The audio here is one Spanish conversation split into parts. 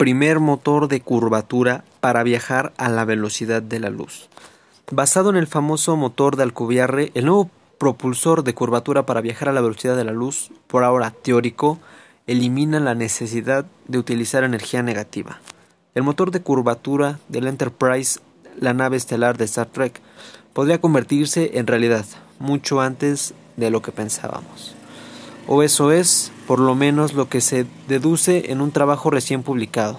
primer motor de curvatura para viajar a la velocidad de la luz. Basado en el famoso motor de Alcubierre, el nuevo propulsor de curvatura para viajar a la velocidad de la luz, por ahora teórico, elimina la necesidad de utilizar energía negativa. El motor de curvatura del Enterprise, la nave estelar de Star Trek, podría convertirse en realidad mucho antes de lo que pensábamos. O eso es, por lo menos, lo que se deduce en un trabajo recién publicado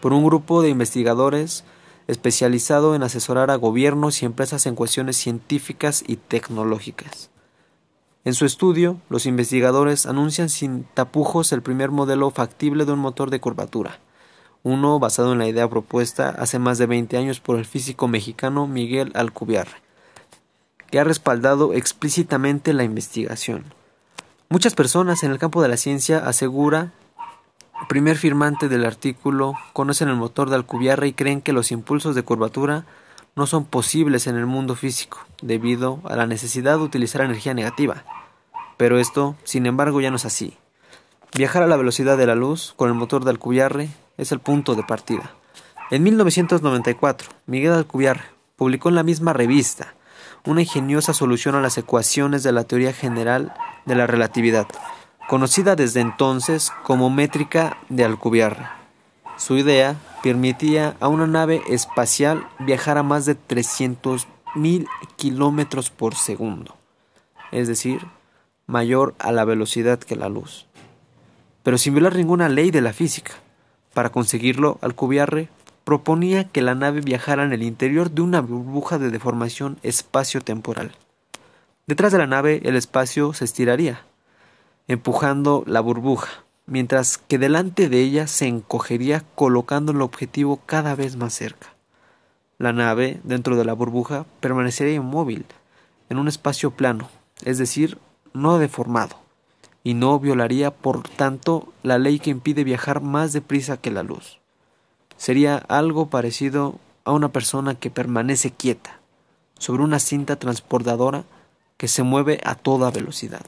por un grupo de investigadores especializado en asesorar a gobiernos y empresas en cuestiones científicas y tecnológicas. En su estudio, los investigadores anuncian sin tapujos el primer modelo factible de un motor de curvatura, uno basado en la idea propuesta hace más de 20 años por el físico mexicano Miguel Alcubierre, que ha respaldado explícitamente la investigación. Muchas personas en el campo de la ciencia asegura primer firmante del artículo conocen el motor de Alcubierre y creen que los impulsos de curvatura no son posibles en el mundo físico, debido a la necesidad de utilizar energía negativa. Pero esto, sin embargo, ya no es así. Viajar a la velocidad de la luz con el motor de Alcubierre es el punto de partida. En 1994, Miguel Alcubierre publicó en la misma revista una ingeniosa solución a las ecuaciones de la teoría general de la relatividad, conocida desde entonces como métrica de Alcubierre. Su idea permitía a una nave espacial viajar a más de 300.000 kilómetros por segundo, es decir, mayor a la velocidad que la luz, pero sin violar ninguna ley de la física. Para conseguirlo, Alcubierre proponía que la nave viajara en el interior de una burbuja de deformación espacio-temporal. Detrás de la nave el espacio se estiraría, empujando la burbuja, mientras que delante de ella se encogería colocando el objetivo cada vez más cerca. La nave, dentro de la burbuja, permanecería inmóvil, en un espacio plano, es decir, no deformado, y no violaría, por tanto, la ley que impide viajar más deprisa que la luz. Sería algo parecido a una persona que permanece quieta, sobre una cinta transportadora que se mueve a toda velocidad.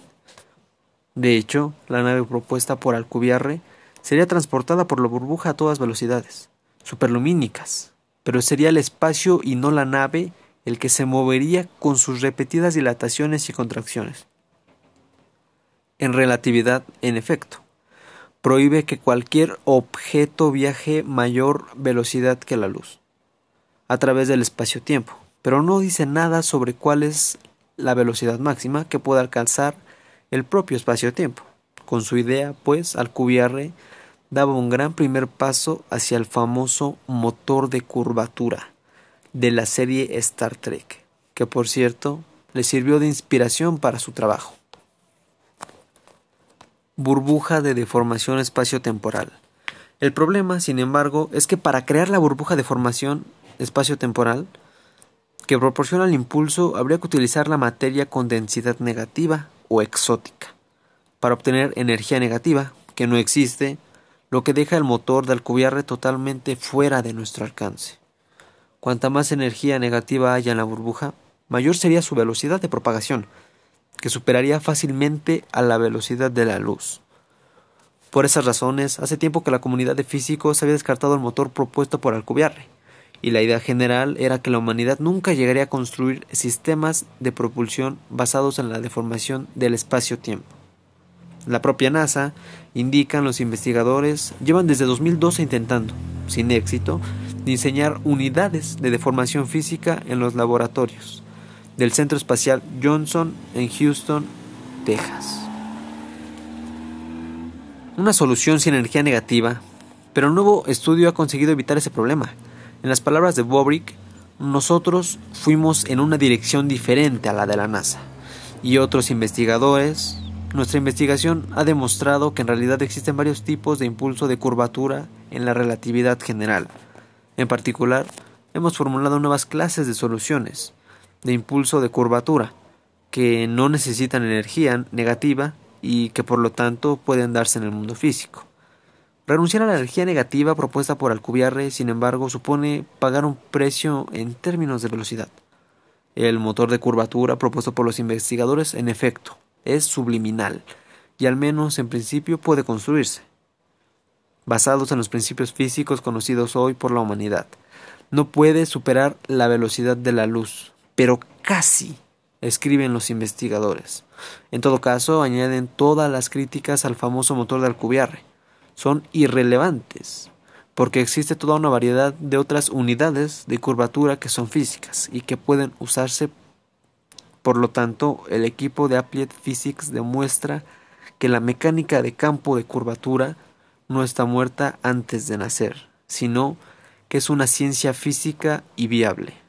De hecho, la nave propuesta por Alcubierre sería transportada por la burbuja a todas velocidades, superlumínicas, pero sería el espacio y no la nave el que se movería con sus repetidas dilataciones y contracciones. En relatividad, en efecto, prohíbe que cualquier objeto viaje mayor velocidad que la luz, a través del espacio-tiempo, pero no dice nada sobre cuál es la velocidad máxima que pueda alcanzar el propio espacio-tiempo. Con su idea, pues, Alcubierre daba un gran primer paso hacia el famoso motor de curvatura de la serie Star Trek, que por cierto le sirvió de inspiración para su trabajo. Burbuja de deformación espacio-temporal. El problema, sin embargo, es que para crear la burbuja de formación espacio-temporal que proporciona el impulso habría que utilizar la materia con densidad negativa o exótica, para obtener energía negativa, que no existe, lo que deja el motor de Alcubierre totalmente fuera de nuestro alcance. Cuanta más energía negativa haya en la burbuja, mayor sería su velocidad de propagación, que superaría fácilmente a la velocidad de la luz. Por esas razones, hace tiempo que la comunidad de físicos había descartado el motor propuesto por Alcubierre, y la idea general era que la humanidad nunca llegaría a construir sistemas de propulsión basados en la deformación del espacio-tiempo. La propia NASA, indican los investigadores, llevan desde 2012 intentando, sin éxito, diseñar unidades de deformación física en los laboratorios del Centro Espacial Johnson en Houston, Texas. Una solución sin energía negativa, pero un nuevo estudio ha conseguido evitar ese problema. En las palabras de Bobrick, nosotros fuimos en una dirección diferente a la de la NASA. Y otros investigadores, nuestra investigación ha demostrado que en realidad existen varios tipos de impulso de curvatura en la relatividad general. En particular, hemos formulado nuevas clases de soluciones de impulso de curvatura que no necesitan energía negativa y que por lo tanto pueden darse en el mundo físico. Renunciar a la energía negativa propuesta por Alcubierre, sin embargo, supone pagar un precio en términos de velocidad. El motor de curvatura propuesto por los investigadores, en efecto, es subliminal y al menos en principio puede construirse. basados en los principios físicos conocidos hoy por la humanidad. No puede superar la velocidad de la luz, pero casi, escriben los investigadores. En todo caso, añaden todas las críticas al famoso motor de Alcubierre. Son irrelevantes, porque existe toda una variedad de otras unidades de curvatura que son físicas y que pueden usarse. Por lo tanto, el equipo de Applied Physics demuestra que la mecánica de campo de curvatura no está muerta antes de nacer, sino que es una ciencia física y viable.